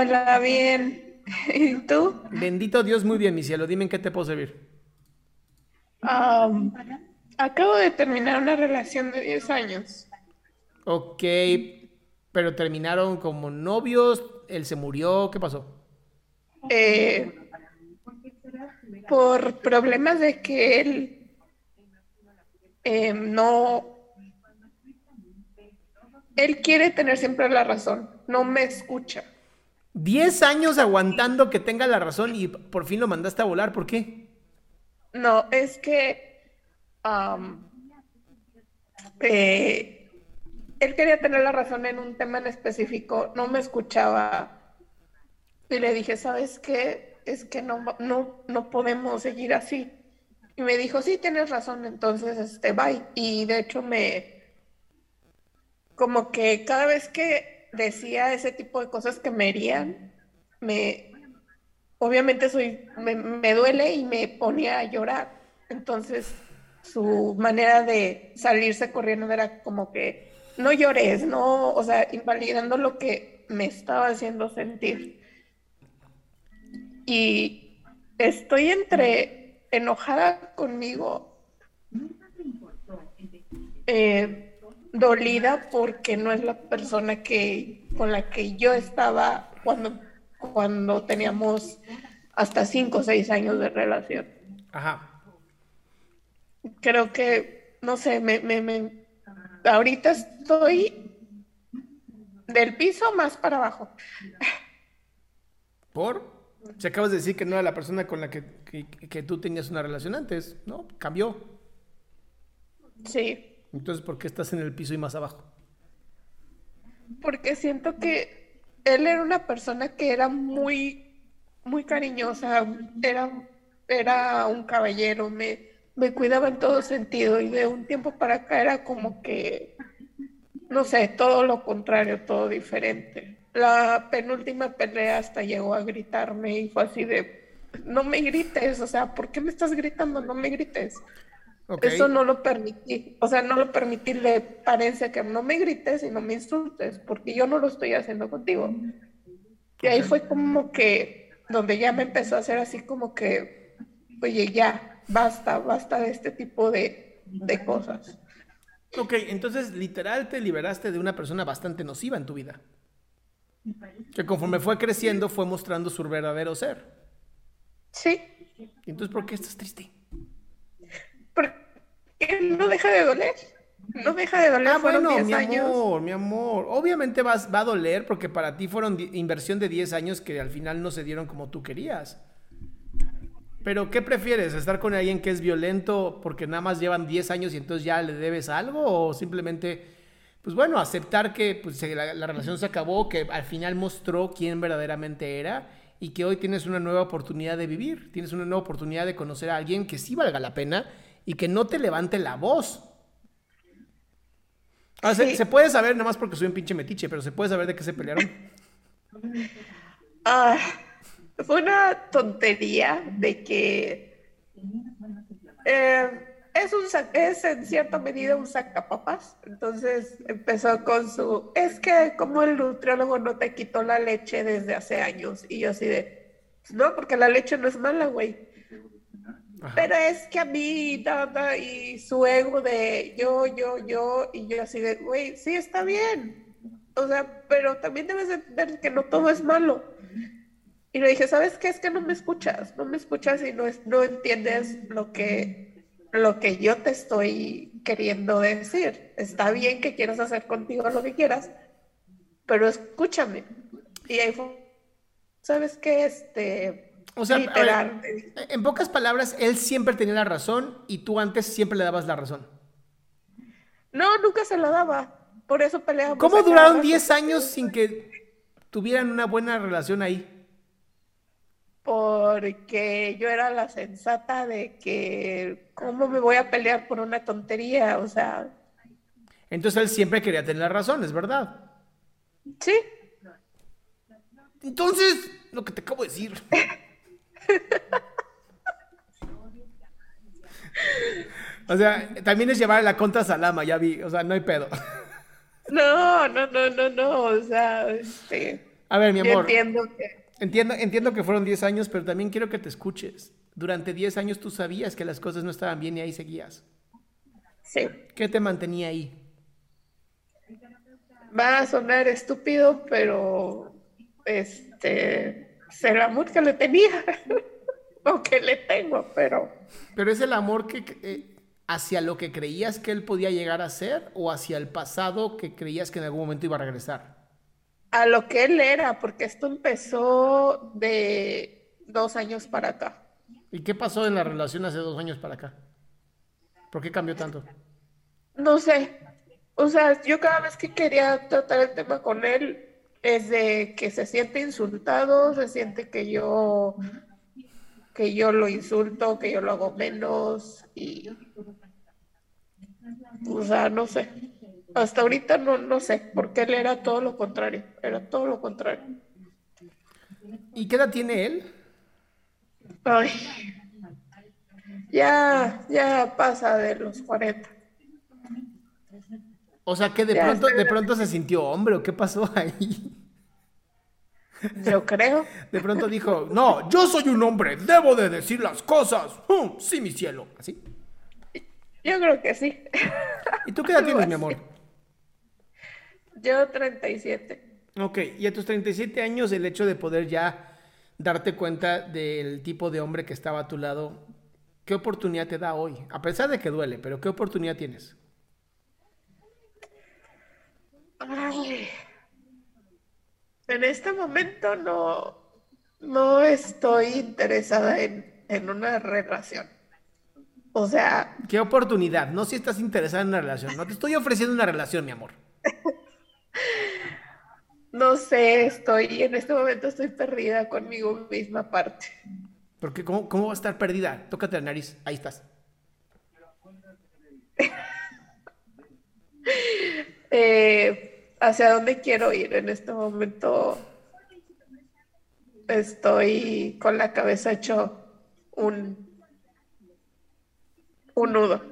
Hola, bien. ¿Y tú? Bendito Dios, muy bien, mi cielo. Dime en qué te puedo servir. Acabo de terminar una relación de 10 años. Ok, pero terminaron como novios, él se murió, ¿qué pasó? Eh, por problemas de que él eh, no... Él quiere tener siempre la razón, no me escucha. 10 años aguantando que tenga la razón y por fin lo mandaste a volar, ¿por qué? No, es que eh, él quería tener la razón en un tema en específico, no me escuchaba y le dije, ¿sabes qué? Es que no, no, no podemos seguir así. Y me dijo, sí, tienes razón, entonces, este, bye. Y de hecho me, como que cada vez que decía ese tipo de cosas que me herían, me, obviamente soy, me, me duele y me ponía a llorar. Entonces, su manera de salirse corriendo era como que no llores, no, o sea, invalidando lo que me estaba haciendo sentir. Y estoy entre enojada conmigo, eh, dolida porque no es la persona que con la que yo estaba cuando, cuando teníamos hasta cinco o seis años de relación. Ajá. Creo que, no sé, me, me, me- ahorita estoy del piso más para abajo. ¿Por? Si acabas de decir que no era la persona con la que, que- que tú tenías una relación antes, ¿no? Cambió. Sí, Entonces, ¿por qué estás en el piso y más abajo? porque siento que él era una persona que era muy, muy cariñosa, era, era un caballero, me, me cuidaba en todo sentido y de un tiempo para acá era como que, no sé, todo lo contrario, todo diferente. La penúltima pelea hasta llegó a gritarme y fue así de, no me grites, o sea, ¿por qué me estás gritando? No me grites. Eso no lo permití, o sea, no lo permití, le parece que no me grites y no me insultes, porque yo no lo estoy haciendo contigo. Y ahí fue como que, donde ya me empezó a hacer así como que, oye, ya, basta, basta de este tipo de, de cosas. Ok, entonces literal te liberaste de una persona bastante nociva en tu vida. Que conforme fue creciendo fue mostrando su verdadero ser. Sí, ¿Y entonces por qué estás triste? No deja de doler, no deja de doler, Ah, bueno, 10 mi años. amor, mi amor. Obviamente vas, va a doler porque para ti fueron inversión de 10 años que al final no se dieron como tú querías. Pero, ¿qué prefieres? ¿Estar con alguien que es violento porque nada más llevan 10 años y entonces ya le debes algo? ¿O simplemente, pues bueno, aceptar que pues, la relación se acabó, que al final mostró quién verdaderamente era y que hoy tienes una nueva oportunidad de vivir? Tienes una nueva oportunidad de conocer a alguien que sí valga la pena y que no te levante la voz. Ah, se, puede saber, nada más porque soy un pinche metiche, pero se puede saber de qué se pelearon. Ah, fue una tontería de que Eh, es, un, es en cierta medida un sacapapas. Entonces empezó con su, es que como el nutriólogo no te quitó la leche desde hace años. Y yo así de, no, porque la leche no es mala, güey. Pero es que a mí, nada, y su ego de yo, yo, yo, y yo así de, güey, sí está bien. O sea, pero también debes entender que no todo es malo. Y le dije, ¿sabes qué? Es que no me escuchas, no me escuchas y no, es, no entiendes lo que, lo que yo te estoy queriendo decir. Está bien que quieras hacer contigo lo que quieras, pero escúchame. Y ahí fue, ¿sabes qué? Este, o sea, en pocas palabras, él siempre tenía la razón y tú antes siempre le dabas la razón. No, nunca se la daba. Por eso peleamos. ¿Cómo duraron 10 años sin que tuvieran una buena relación ahí? Porque yo era la sensata de que, ¿cómo me voy a pelear por una tontería? O sea. Entonces él siempre quería tener la razón, ¿es verdad? Sí. Entonces, lo que te acabo de decir. O sea, también es llevar la contra Salama, ya vi. O sea, no hay pedo. No, no, no, no, no. O sea, este. A ver, mi amor. Entiendo que. Entiendo, entiendo que fueron 10 años, pero también quiero que te escuches. Durante 10 años tú sabías que las cosas no estaban bien y ahí seguías. Sí. ¿Qué te mantenía ahí? Va a sonar estúpido, pero este es el amor que le tenía, o que le tengo, pero... Pero es el amor que eh, hacia lo que creías que él podía llegar a ser o hacia el pasado que creías que en algún momento iba a regresar. A lo que él era, porque esto empezó de dos años para acá. ¿Y qué pasó en la relación hace dos años para acá? ¿Por qué cambió tanto? No sé. O sea, yo cada vez que quería tratar el tema con él, es de que se siente insultado, se siente que yo que yo lo insulto, que yo lo hago menos y o sea, no sé. Hasta ahorita no, no sé, porque él era todo lo contrario, era todo lo contrario. ¿Y qué edad tiene él? Ay, ya, ya pasa de los 40. O sea que de pronto, de pronto se sintió hombre, ¿o qué pasó ahí? Yo creo. De pronto dijo, no, yo soy un hombre, debo de decir las cosas. sí, mi cielo. ¿Así? Yo creo que sí. ¿Y tú qué edad tienes, mi amor? Yo 37. Ok, y a tus 37 años el hecho de poder ya darte cuenta del tipo de hombre que estaba a tu lado, ¿qué oportunidad te da hoy? A pesar de que duele, pero ¿qué oportunidad tienes? En este momento no, no estoy interesada en, en una relación. O sea... ¿Qué oportunidad? No si estás interesada en una relación. No te estoy ofreciendo una relación, mi amor. no sé, estoy, en este momento estoy perdida conmigo misma parte. Porque ¿cómo, cómo va a estar perdida? Tócate la nariz, ahí estás. eh, hacia dónde quiero ir en este momento. Estoy con la cabeza hecho un, un nudo.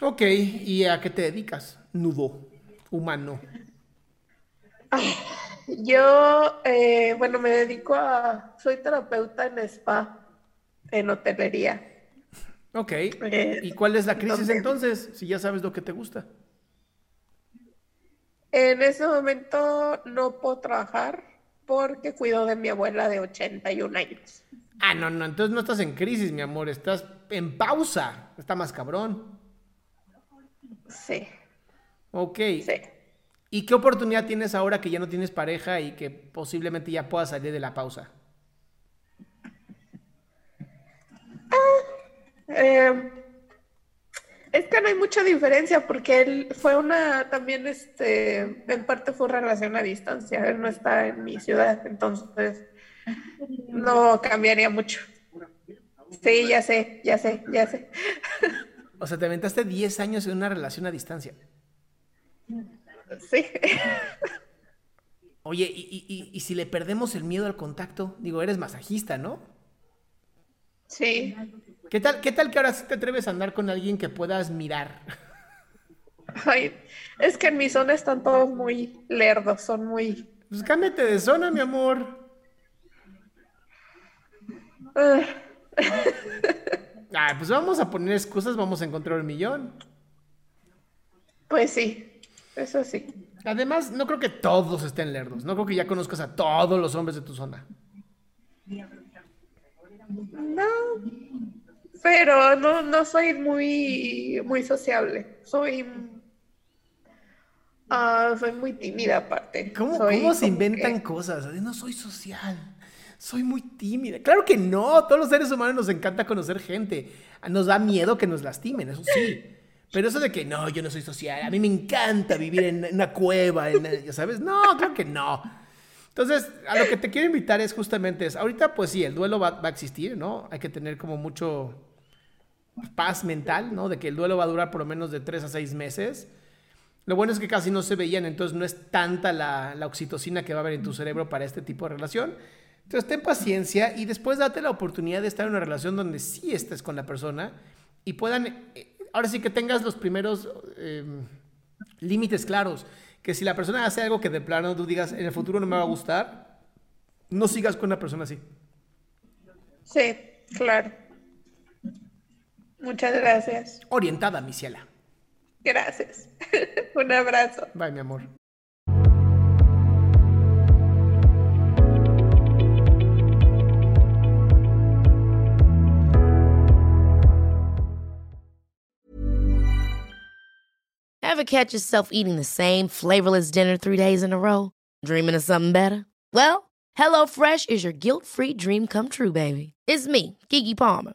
Ok, ¿y a qué te dedicas? Nudo humano. Yo, eh, bueno, me dedico a, soy terapeuta en spa, en hotelería. Ok, eh, ¿y cuál es la crisis entonces? Si ya sabes lo que te gusta. En ese momento no puedo trabajar porque cuido de mi abuela de 81 años. Ah, no, no, entonces no estás en crisis, mi amor, estás en pausa. Está más cabrón. Sí. Ok. Sí. ¿Y qué oportunidad tienes ahora que ya no tienes pareja y que posiblemente ya puedas salir de la pausa? Eh, es que no hay mucha diferencia porque él fue una, también este, en parte fue relación a distancia, él no está en mi ciudad, entonces no cambiaría mucho. Sí, ya sé, ya sé, ya sé. O sea, te aventaste 10 años en una relación a distancia. Sí. Oye, y, y si le perdemos el miedo al contacto? Digo, eres masajista, ¿no? Sí. ¿Qué tal, ¿Qué tal que ahora sí te atreves a andar con alguien que puedas mirar? Ay, es que en mi zona están todos muy lerdos, son muy... Pues cámbiate de zona, mi amor. Ah, Ay, pues vamos a poner excusas, vamos a encontrar un millón. pues sí, eso sí. Además, no creo que todos estén lerdos. No creo que ya conozcas a todos los hombres de tu zona. No, pero no, no soy muy, muy sociable. Soy, ah, soy muy tímida aparte. ¿Cómo, Soy cómo se inventan que- cosas? No soy social. Soy muy tímida. Claro que no. Todos los seres humanos nos encanta conocer gente. Nos da miedo que nos lastimen, eso sí. Pero eso de que no, yo no soy social. A mí me encanta vivir en una cueva, en- ya sabes. No, claro que no. Entonces, a lo que te quiero invitar es justamente es, ahorita pues sí, el duelo va, va a existir, ¿no? Hay que tener como mucho paz mental, ¿no? De que el duelo va a durar por lo menos de tres a seis meses. Lo bueno es que casi no se veían, entonces no es tanta la, la oxitocina que va a haber en tu cerebro para este tipo de relación. Entonces ten paciencia y después date la oportunidad de estar en una relación donde sí estés con la persona y puedan, eh, ahora sí que tengas los primeros eh, límites claros. Que si la persona hace algo que de plano tú digas, en el futuro no me va a gustar, no sigas con una persona así. Sí, claro. Muchas gracias. Orientada, mi ciela. Gracias. Un abrazo. Bye, mi amor. Ever catch yourself eating the same flavorless dinner three days in a row? Dreaming of something better? Well, HelloFresh is your guilt free dream come true, baby. It's me, Kiki Palmer.